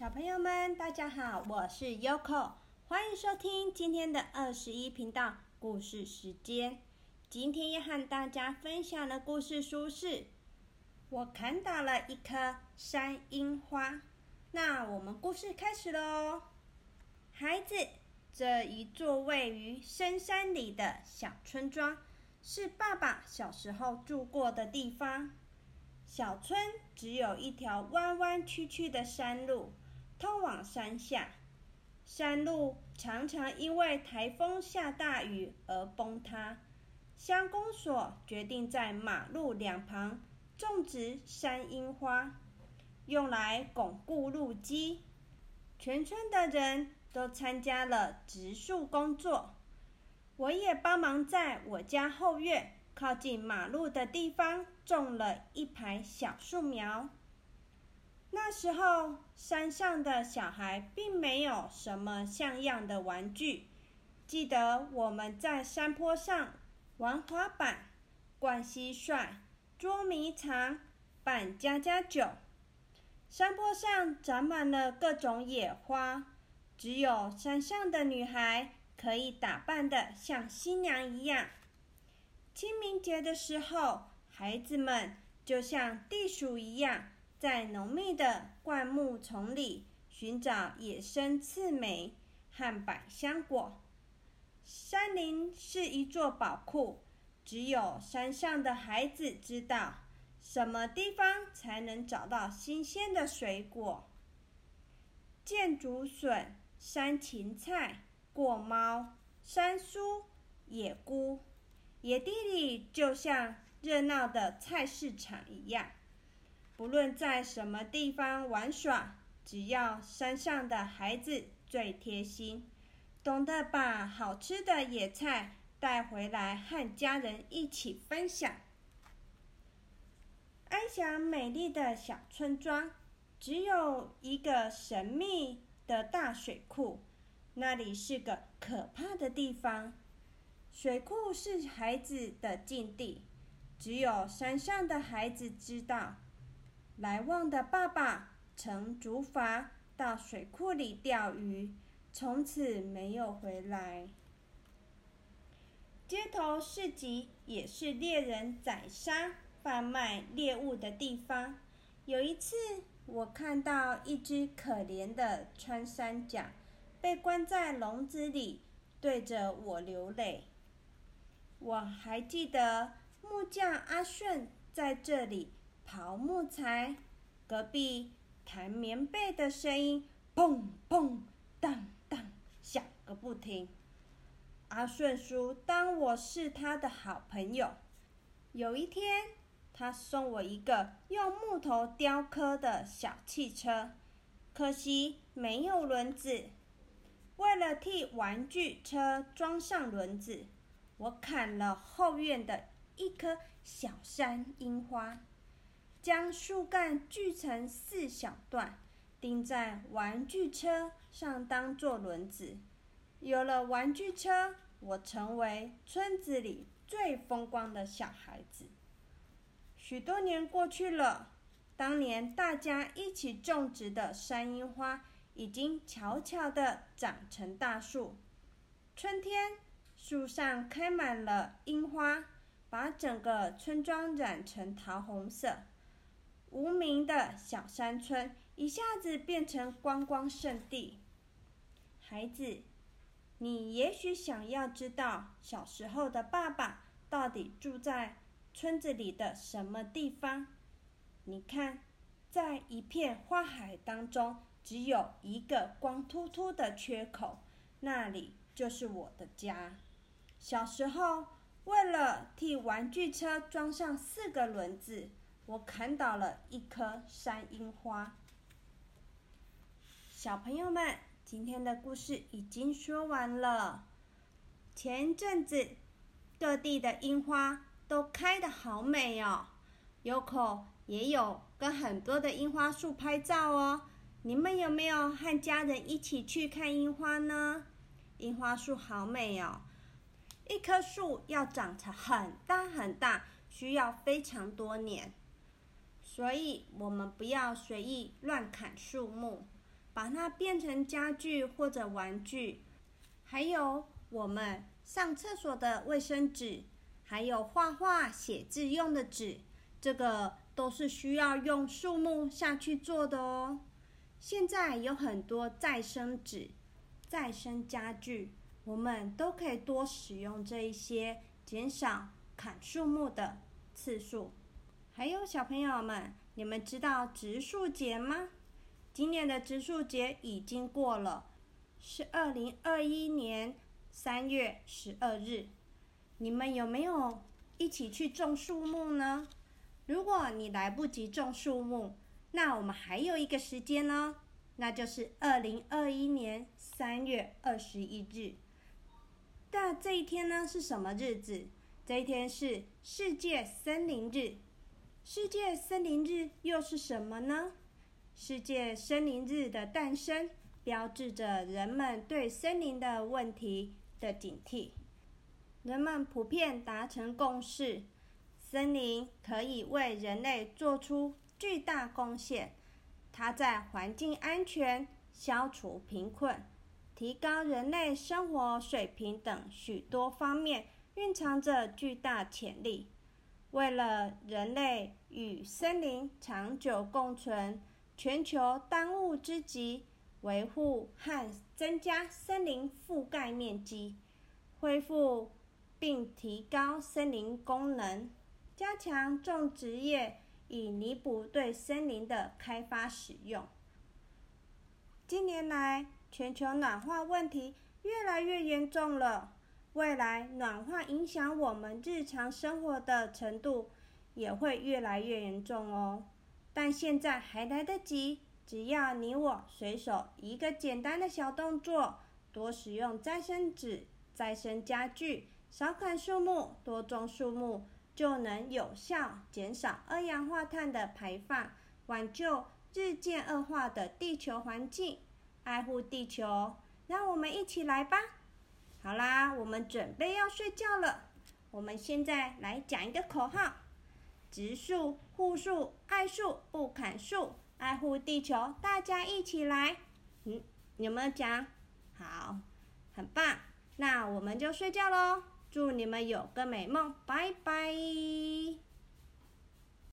小朋友们，大家好，我是 Yoko，欢迎收听今天的二十一频道故事时间。今天要和大家分享的故事书是《我砍倒了一棵山樱花》。那我们故事开始喽。孩子，这一座位于深山里的小村庄，是爸爸小时候住过的地方。小村只有一条弯弯曲曲的山路，通往山下。山路常常因为台风下大雨而崩塌。乡公所决定在马路两旁种植山樱花，用来巩固路基。全村的人都参加了植树工作，我也帮忙在我家后院。靠近马路的地方种了一排小树苗。那时候山上的小孩并没有什么像样的玩具。记得我们在山坡上玩滑板、灌蟋蟀、捉迷藏、扮家家酒。山坡上长满了各种野花，只有山上的女孩可以打扮的像新娘一样。清明节的时候，孩子们就像地鼠一样，在浓密的灌木丛里寻找野生刺梅和百香果。山林是一座宝库，只有山上的孩子知道什么地方才能找到新鲜的水果。箭竹笋、山芹菜、过猫、山苏、野菇。野地里就像热闹的菜市场一样，不论在什么地方玩耍，只要山上的孩子最贴心，懂得把好吃的野菜带回来和家人一起分享。安详美丽的小村庄，只有一个神秘的大水库，那里是个可怕的地方。水库是孩子的禁地，只有山上的孩子知道。来旺的爸爸乘竹筏到水库里钓鱼，从此没有回来。街头市集也是猎人宰杀、贩卖猎物的地方。有一次，我看到一只可怜的穿山甲被关在笼子里，对着我流泪。我还记得木匠阿顺在这里刨木材，隔壁弹棉被的声音砰砰当当响个不停。阿顺叔当我是他的好朋友。有一天，他送我一个用木头雕刻的小汽车，可惜没有轮子。为了替玩具车装上轮子。我砍了后院的一棵小山樱花，将树干锯成四小段，钉在玩具车上当做轮子。有了玩具车，我成为村子里最风光的小孩子。许多年过去了，当年大家一起种植的山樱花已经悄悄地长成大树。春天。树上开满了樱花，把整个村庄染成桃红色。无名的小山村一下子变成观光胜地。孩子，你也许想要知道小时候的爸爸到底住在村子里的什么地方？你看，在一片花海当中，只有一个光秃秃的缺口，那里就是我的家。小时候，为了替玩具车装上四个轮子，我砍倒了一棵山樱花。小朋友们，今天的故事已经说完了。前阵子，各地的樱花都开得好美哦。有口也有跟很多的樱花树拍照哦。你们有没有和家人一起去看樱花呢？樱花树好美哦。一棵树要长成很大很大，需要非常多年，所以我们不要随意乱砍树木，把它变成家具或者玩具，还有我们上厕所的卫生纸，还有画画、写字用的纸，这个都是需要用树木下去做的哦。现在有很多再生纸、再生家具，我们都可以多使用这一些，减少砍树木的次数。还有小朋友们，你们知道植树节吗？今年的植树节已经过了，是二零二一年三月十二日。你们有没有一起去种树木呢？如果你来不及种树木，那我们还有一个时间呢，那就是二零二一年三月二十一日。那这一天呢是什么日子？这一天是世界森林日。世界森林日又是什么呢？世界森林日的诞生，标志着人们对森林的问题的警惕。人们普遍达成共识，森林可以为人类做出。巨大贡献，它在环境安全、消除贫困、提高人类生活水平等许多方面蕴藏着巨大潜力。为了人类与森林长久共存，全球当务之急，维护和增加森林覆盖面积，恢复并提高森林功能，加强种植业。以弥补对森林的开发使用。近年来，全球暖化问题越来越严重了，未来暖化影响我们日常生活的程度也会越来越严重哦。但现在还来得及，只要你我随手一个简单的小动作，多使用再生纸、再生家具，少砍树木，多种树木。就能有效减少二氧化碳的排放，挽救日渐恶化的地球环境，爱护地球。让我们一起来吧！好啦，我们准备要睡觉了。我们现在来讲一个口号：植树、护树、爱树、不砍树，爱护地球，大家一起来。嗯，有没有讲？好，很棒。那我们就睡觉喽。祝你们有个美梦，拜拜。